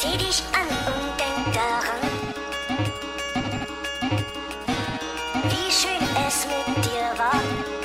seh dich an und denk daran, wie schön es mit dir war.